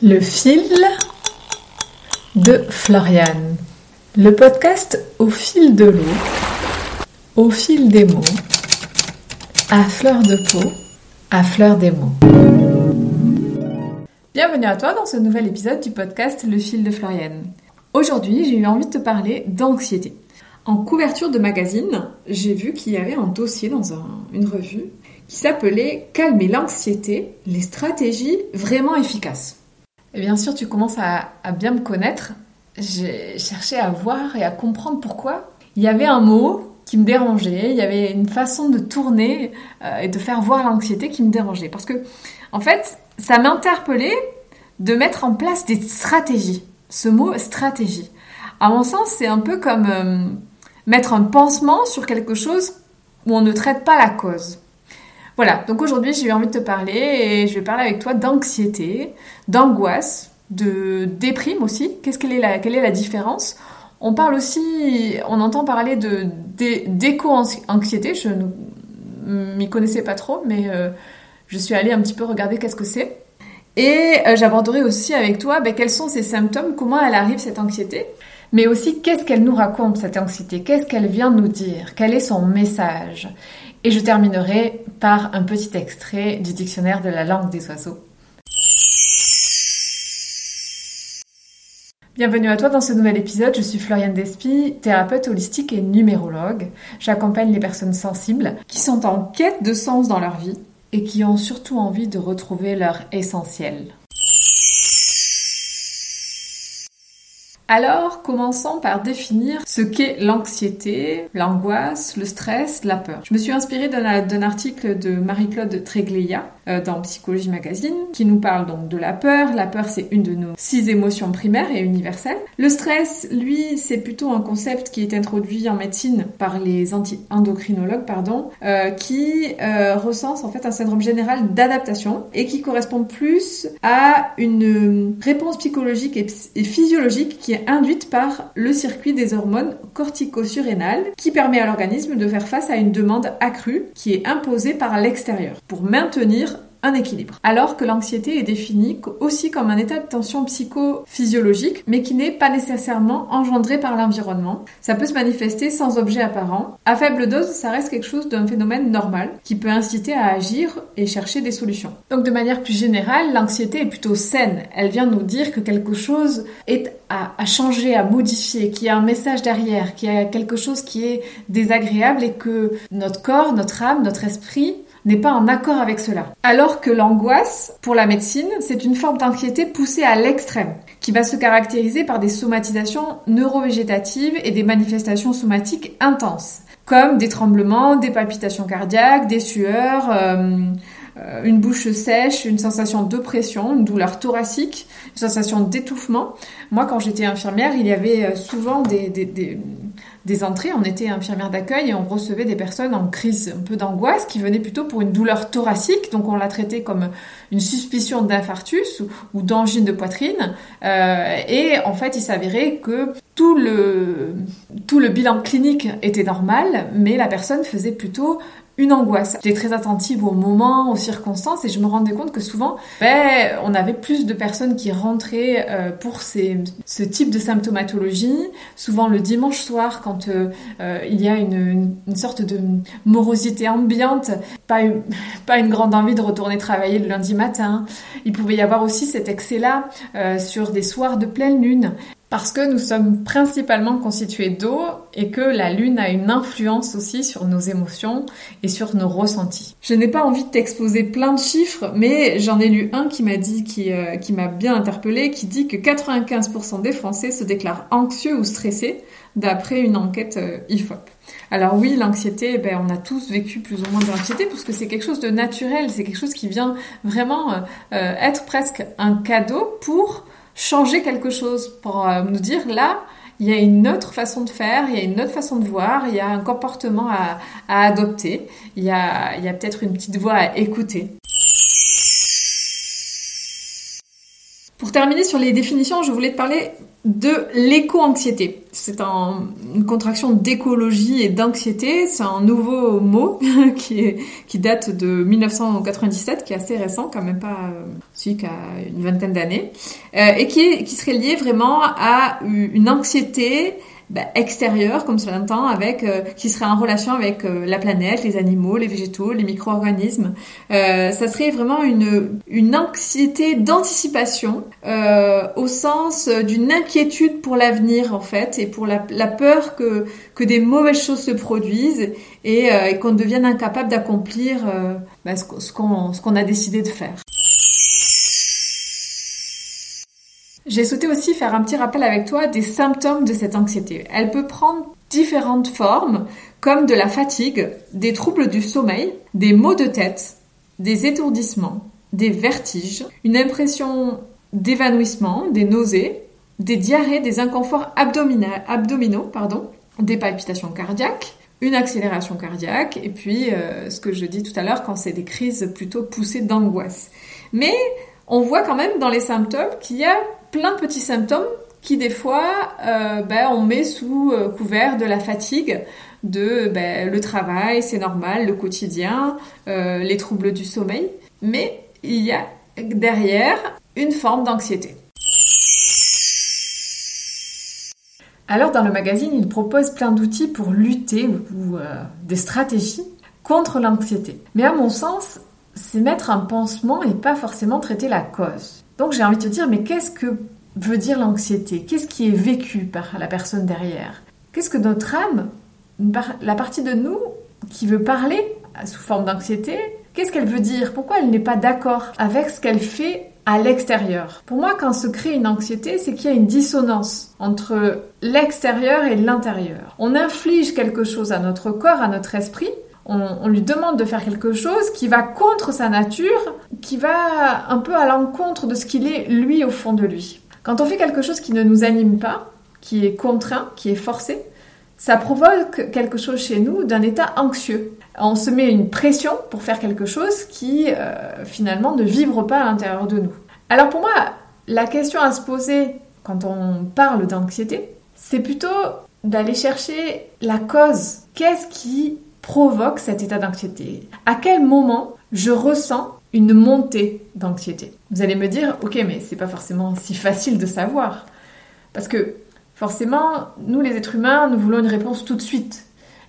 Le fil de Floriane. Le podcast au fil de l'eau, au fil des mots, à fleur de peau, à fleur des mots. Bienvenue à toi dans ce nouvel épisode du podcast Le fil de Floriane. Aujourd'hui, j'ai eu envie de te parler d'anxiété. En couverture de magazine, j'ai vu qu'il y avait un dossier dans une revue qui s'appelait Calmer l'anxiété, les stratégies vraiment efficaces. Et bien sûr, tu commences à, bien me connaître. J'ai cherché à voir et à comprendre pourquoi. Il y avait un mot qui me dérangeait, il y avait une façon de tourner euh, et de faire voir l'anxiété qui me dérangeait. Parce que, en fait, ça m'interpellait de mettre en place des stratégies. Ce mot stratégie. À mon sens, c'est un peu comme euh, mettre un pansement sur quelque chose où on ne traite pas la cause. Voilà, donc aujourd'hui j'ai eu envie de te parler et je vais parler avec toi d'anxiété, d'angoisse, de déprime aussi. Qu'est-ce qu'elle est la, quelle est la différence? On parle aussi, on entend parler de d'éco-anxiété. Je ne m'y connaissais pas trop, mais euh, je suis allée un petit peu regarder qu'est-ce que c'est. Et euh, j'aborderai aussi avec toi ben, quels sont ces symptômes, comment elle arrive cette anxiété, mais aussi qu'est-ce qu'elle nous raconte cette anxiété, qu'est-ce qu'elle vient nous dire, quel est son message? Et je terminerai par un petit extrait du dictionnaire de la langue des oiseaux. Bienvenue à toi dans ce nouvel épisode. Je suis Floriane Despy, thérapeute holistique et numérologue. J'accompagne les personnes sensibles qui sont en quête de sens dans leur vie et qui ont surtout envie de retrouver leur essentiel. Alors, commençons par définir ce qu'est l'anxiété, l'angoisse, le stress, la peur. Je me suis inspirée d'un article de Marie-Claude Trégléa euh, dans Psychologie Magazine qui nous parle donc de la peur. La peur, c'est une de nos six émotions primaires et universelles. Le stress, lui, c'est plutôt un concept qui est introduit en médecine par les anti-endocrinologues, pardon, euh, qui euh, recense en fait un syndrome général d'adaptation et qui correspond plus à une réponse psychologique et physiologique qui est induite par le circuit des hormones cortico-surrénales qui permet à l'organisme de faire face à une demande accrue qui est imposée par l'extérieur. Pour maintenir un équilibre. Alors que l'anxiété est définie aussi comme un état de tension psychophysiologique, mais qui n'est pas nécessairement engendré par l'environnement. Ça peut se manifester sans objet apparent. À faible dose, ça reste quelque chose d'un phénomène normal qui peut inciter à agir et chercher des solutions. Donc de manière plus générale, l'anxiété est plutôt saine. Elle vient nous dire que quelque chose est à, changer, à modifier, qu'il y a un message derrière, qu'il y a quelque chose qui est désagréable et que notre corps, notre âme, notre esprit n'est pas en accord avec cela. Alors que l'angoisse, pour la médecine, c'est une forme d'anxiété poussée à l'extrême, qui va se caractériser par des somatisations neurovégétatives et des manifestations somatiques intenses, comme des tremblements, des palpitations cardiaques, des sueurs, euh, euh, une bouche sèche, une sensation d'oppression, une douleur thoracique, une sensation d'étouffement. Moi, quand j'étais infirmière, il y avait euh, souvent des, entrées. On était infirmière d'accueil et on recevait des personnes en crise, un peu d'angoisse, qui venaient plutôt pour une douleur thoracique. Donc, on la traitait comme une suspicion d'infarctus ou, d'angine de poitrine. Euh, et en fait, il s'avérait que tout le, tout le bilan clinique était normal, mais la personne faisait plutôt une angoisse. J'étais très attentive aux moments, aux circonstances et je me rendais compte que souvent, ben, on avait plus de personnes qui rentraient euh, pour ces, ce type de symptomatologie. Souvent le dimanche soir, quand euh, euh, il y a une, une, sorte de morosité ambiante, pas pas une grande envie de retourner travailler le lundi matin. Il pouvait y avoir aussi cet excès-là sur des soirs de pleine lune. Parce que nous sommes principalement constitués d'eau et que la Lune a une influence aussi sur nos émotions et sur nos ressentis. Je n'ai pas envie de t'exposer plein de chiffres, mais j'en ai lu un qui m'a dit, qui, euh, qui m'a bien interpellé, qui dit que 95% des Français se déclarent anxieux ou stressés d'après une enquête euh, IFOP. Alors oui, l'anxiété, ben, on a tous vécu plus ou moins de l'anxiété parce que c'est quelque chose de naturel, c'est quelque chose qui vient vraiment euh, être presque un cadeau pour changer quelque chose, pour euh, nous dire là, il y a une autre façon de faire, il y a une autre façon de voir, il y a un comportement à, adopter, il y a, il y a peut-être une petite voix à écouter. Terminer sur les définitions, je voulais te parler de l'éco-anxiété. C'est une contraction d'écologie et d'anxiété. C'est un nouveau mot qui, date de 1997, qui est assez récent, quand même pas euh, qui a une vingtaine d'années, euh, et qui serait lié vraiment à une anxiété bah, extérieur, comme cela entend, avec euh, qui serait en relation avec euh, la planète, les animaux, les végétaux, les micro-organismes. Euh, ça serait vraiment une, une anxiété d'anticipation au sens d'une inquiétude pour l'avenir en fait et pour la, la, peur que, que des mauvaises choses se produisent et, et qu'on devienne incapable d'accomplir bah, ce qu'on a décidé de faire. J'ai souhaité aussi faire un petit rappel avec toi des symptômes de cette anxiété. Elle peut prendre différentes formes, comme de la fatigue, des troubles du sommeil, des maux de tête, des étourdissements, des vertiges, une impression d'évanouissement, des nausées, des diarrhées, des inconforts abdominaux, pardon, des palpitations cardiaques, une accélération cardiaque, et puis euh, ce que je dis tout à l'heure quand c'est des crises plutôt poussées d'angoisse. Mais on voit quand même dans les symptômes qu'il y a plein de petits symptômes qui des fois euh, ben, on met sous euh, couvert de la fatigue, de ben, le travail, c'est normal, le quotidien, euh, les troubles du sommeil, mais il y a derrière une forme d'anxiété. Alors dans le magazine, il propose plein d'outils pour lutter ou, des stratégies contre l'anxiété. Mais à mon sens, c'est mettre un pansement et pas forcément traiter la cause. Donc j'ai envie de te dire, mais qu'est-ce que veut dire l'anxiété? Qu'est-ce qui est vécu par la personne derrière? Qu'est-ce que notre âme, la partie de nous qui veut parler sous forme d'anxiété, qu'est-ce qu'elle veut dire? Pourquoi elle n'est pas d'accord avec ce qu'elle fait à l'extérieur? Pour moi, quand se crée une anxiété, c'est qu'il y a une dissonance entre l'extérieur et l'intérieur. On inflige quelque chose à notre corps, à notre esprit, on, lui demande de faire quelque chose qui va contre sa nature, qui va un peu à l'encontre de ce qu'il est lui au fond de lui. Quand on fait quelque chose qui ne nous anime pas, qui est contraint, qui est forcé, ça provoque quelque chose chez nous d'un état anxieux. On se met une pression pour faire quelque chose qui euh, finalement ne vibre pas à l'intérieur de nous. Alors pour moi, la question à se poser quand on parle d'anxiété, c'est plutôt d'aller chercher la cause. Qu'est-ce qui provoque cet état d'anxiété À quel moment je ressens une montée d'anxiété? Vous allez me dire, ok, mais c'est pas forcément si facile de savoir. Parce que forcément, nous les êtres humains, nous voulons une réponse tout de suite.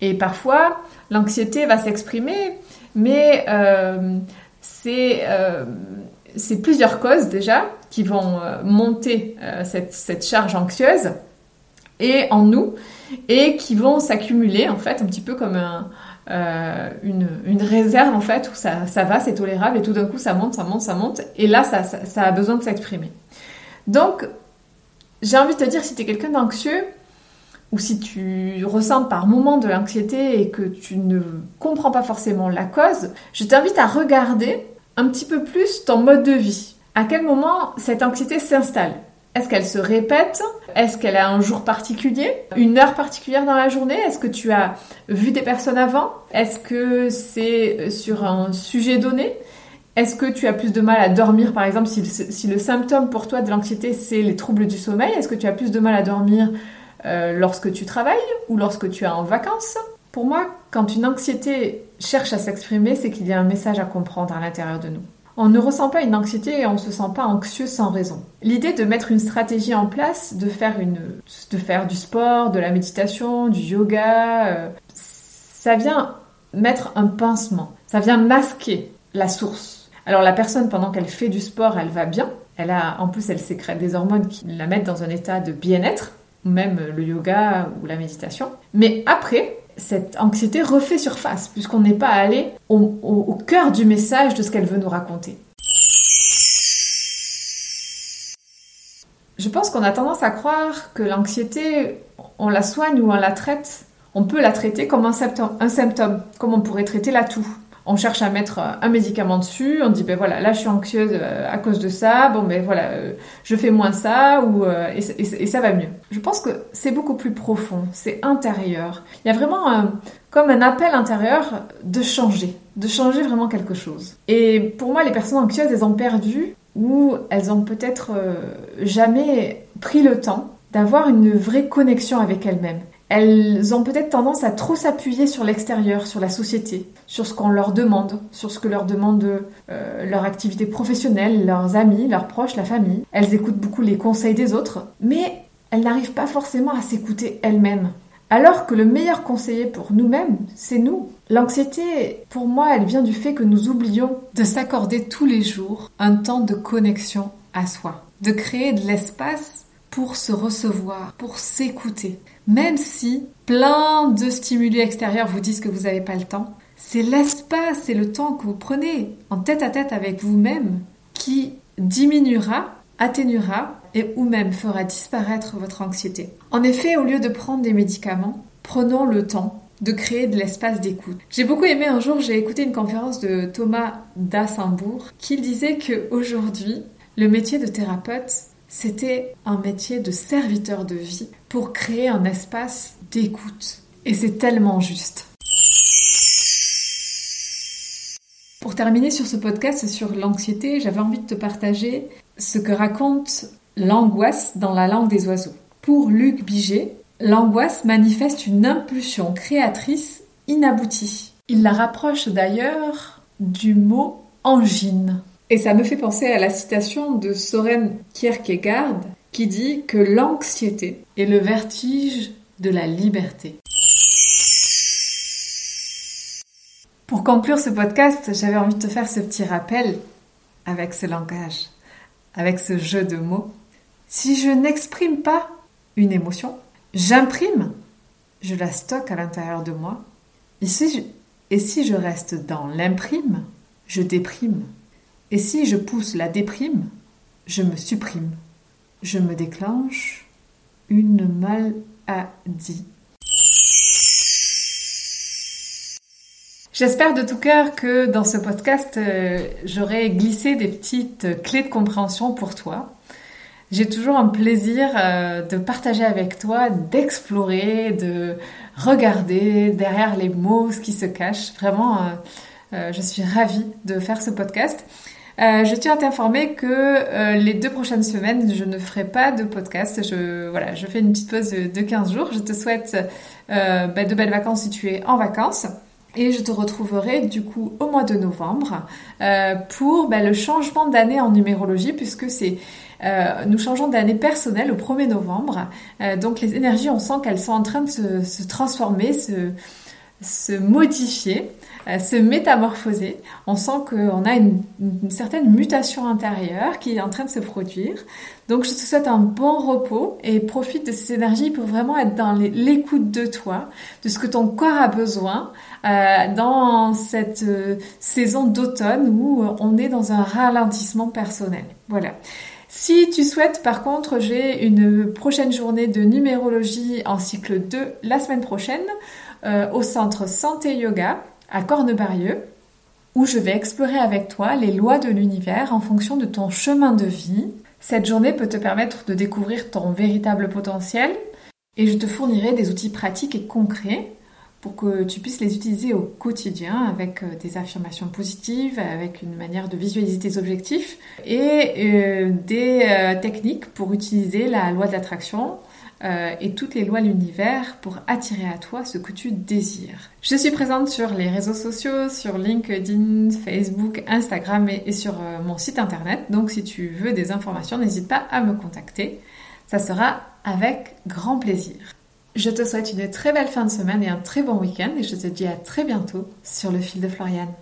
Et parfois, l'anxiété va s'exprimer, mais euh, euh, c'est plusieurs causes déjà qui vont euh, monter cette, cette charge anxieuse et en nous et qui vont s'accumuler en fait un petit peu comme euh, une, réserve en fait où ça, ça va, c'est tolérable et tout d'un coup ça monte, ça monte, ça monte et là ça, ça, a besoin de s'exprimer. Donc j'ai envie de te dire si tu es quelqu'un d'anxieux ou si tu ressens par moment de l'anxiété et que tu ne comprends pas forcément la cause, je t'invite à regarder un petit peu plus ton mode de vie. À quel moment cette anxiété s'installe? Est-ce qu'elle se répète? Est-ce qu'elle a un jour particulier? Une heure particulière dans la journée? Est-ce que tu as vu des personnes avant? Est-ce que c'est sur un sujet donné? Est-ce que tu as plus de mal à dormir par exemple si le, symptôme pour toi de l'anxiété c'est les troubles du sommeil? Est-ce que tu as plus de mal à dormir euh, lorsque tu travailles ou lorsque tu es en vacances? Pour moi, quand une anxiété cherche à s'exprimer, c'est qu'il y a un message à comprendre à l'intérieur de nous. On ne ressent pas une anxiété et on ne se sent pas anxieux sans raison. L'idée de mettre une stratégie en place, de faire, une, de faire du sport, de la méditation, du yoga, euh, ça vient mettre un pincement, ça vient masquer la source. Alors la personne, pendant qu'elle fait du sport, elle va bien. Elle a, en plus, elle sécrète des hormones qui la mettent dans un état de bien-être, même le yoga ou la méditation. Mais après, cette anxiété refait surface, puisqu'on n'est pas allé au, cœur du message de ce qu'elle veut nous raconter. Je pense qu'on a tendance à croire que l'anxiété, on la soigne ou on la traite. On peut la traiter comme un symptôme, un symptôme comme on pourrait traiter la toux on cherche à mettre un médicament dessus, on dit ben voilà, là je suis anxieuse euh, à cause de ça, bon ben voilà, euh, je fais moins ça ou euh, et, ça va mieux. Je pense que c'est beaucoup plus profond, c'est intérieur. Il y a vraiment comme un appel intérieur de changer, de changer vraiment quelque chose. Et pour moi, les personnes anxieuses, elles ont perdu où elles ont peut-être jamais pris le temps d'avoir une vraie connexion avec elles-mêmes. Elles ont peut-être tendance à trop s'appuyer sur l'extérieur, sur la société, sur ce qu'on leur demande, sur ce que leur demande euh, leur activité professionnelle, leurs amis, leurs proches, la famille. Elles écoutent beaucoup les conseils des autres, mais elles n'arrivent pas forcément à s'écouter elles-mêmes. Alors que le meilleur conseiller pour nous-mêmes, c'est nous. L'anxiété, pour moi, elle vient du fait que nous oublions de s'accorder tous les jours un temps de connexion à soi, de créer de l'espace pour se recevoir, pour s'écouter. Même si plein de stimuli extérieurs vous disent que vous n'avez pas le temps, c'est l'espace et le temps que vous prenez en tête à tête avec vous-même qui diminuera, atténuera et ou même fera disparaître votre anxiété. En effet, au lieu de prendre des médicaments, prenons le temps de créer de l'espace d'écoute. J'ai beaucoup aimé un jour, j'ai écouté une conférence de Thomas Dassembourg qui disait que aujourd'hui, le métier de thérapeute, c'était un métier de serviteur de vie pour créer un espace d'écoute. Et c'est tellement juste. Pour terminer sur ce podcast sur l'anxiété, j'avais envie de te partager ce que raconte l'angoisse dans la langue des oiseaux. Pour Luc Biget, l'angoisse manifeste une impulsion créatrice inaboutie. Il la rapproche d'ailleurs du mot angine. Et ça me fait penser à la citation de Soren Kierkegaard qui dit que l'anxiété est le vertige de la liberté. Pour conclure ce podcast, j'avais envie de te faire ce petit rappel avec ce langage, avec ce jeu de mots. Si je n'exprime pas une émotion, j'imprime, je la stocke à l'intérieur de moi. Et si je, et si je reste dans l'imprime, je déprime. Et si je pousse la déprime, je me supprime. Je me déclenche une maladie. J'espère de tout cœur que dans ce podcast, euh, j'aurai glissé des petites clés de compréhension pour toi j'ai toujours un plaisir euh, de partager avec toi, d'explorer, de regarder derrière les mots ce qui se cache. Vraiment, euh, je suis ravie de faire ce podcast. Je tiens à t'informer que les deux prochaines semaines, je ne ferai pas de podcast. Je, voilà, je fais une petite pause de, 15 jours. Je te souhaite bah, de belles vacances si tu es en vacances. Et je te retrouverai du coup au mois de novembre pour bah, le changement d'année en numérologie puisque c'est euh, nous changeons d'année personnelle au 1er novembre. Euh, donc les énergies, on sent qu'elles sont en train de se, transformer, se, se modifier, euh, se métamorphoser. On sent qu'on a une, certaine mutation intérieure qui est en train de se produire. Donc je te souhaite un bon repos et profite de ces énergies pour vraiment être dans l'écoute de toi, de ce que ton corps a besoin dans cette saison d'automne où on est dans un ralentissement personnel. Voilà. Si tu souhaites, par contre, j'ai une prochaine journée de numérologie en cycle 2 la semaine prochaine euh, au centre Santé Yoga à Cornebarieux où je vais explorer avec toi les lois de l'univers en fonction de ton chemin de vie. Cette journée peut te permettre de découvrir ton véritable potentiel et je te fournirai des outils pratiques et concrets pour que tu puisses les utiliser au quotidien avec euh, des affirmations positives, avec une manière de visualiser tes objectifs et euh, des euh, techniques pour utiliser la loi de l'attraction et toutes les lois de l'univers pour attirer à toi ce que tu désires. Je suis présente sur les réseaux sociaux, sur LinkedIn, Facebook, Instagram et sur mon site internet. Donc si tu veux des informations, n'hésite pas à me contacter. Ça sera avec grand plaisir. Je te souhaite une très belle fin de semaine et un très bon week-end et je te dis à très bientôt sur le fil de Floriane.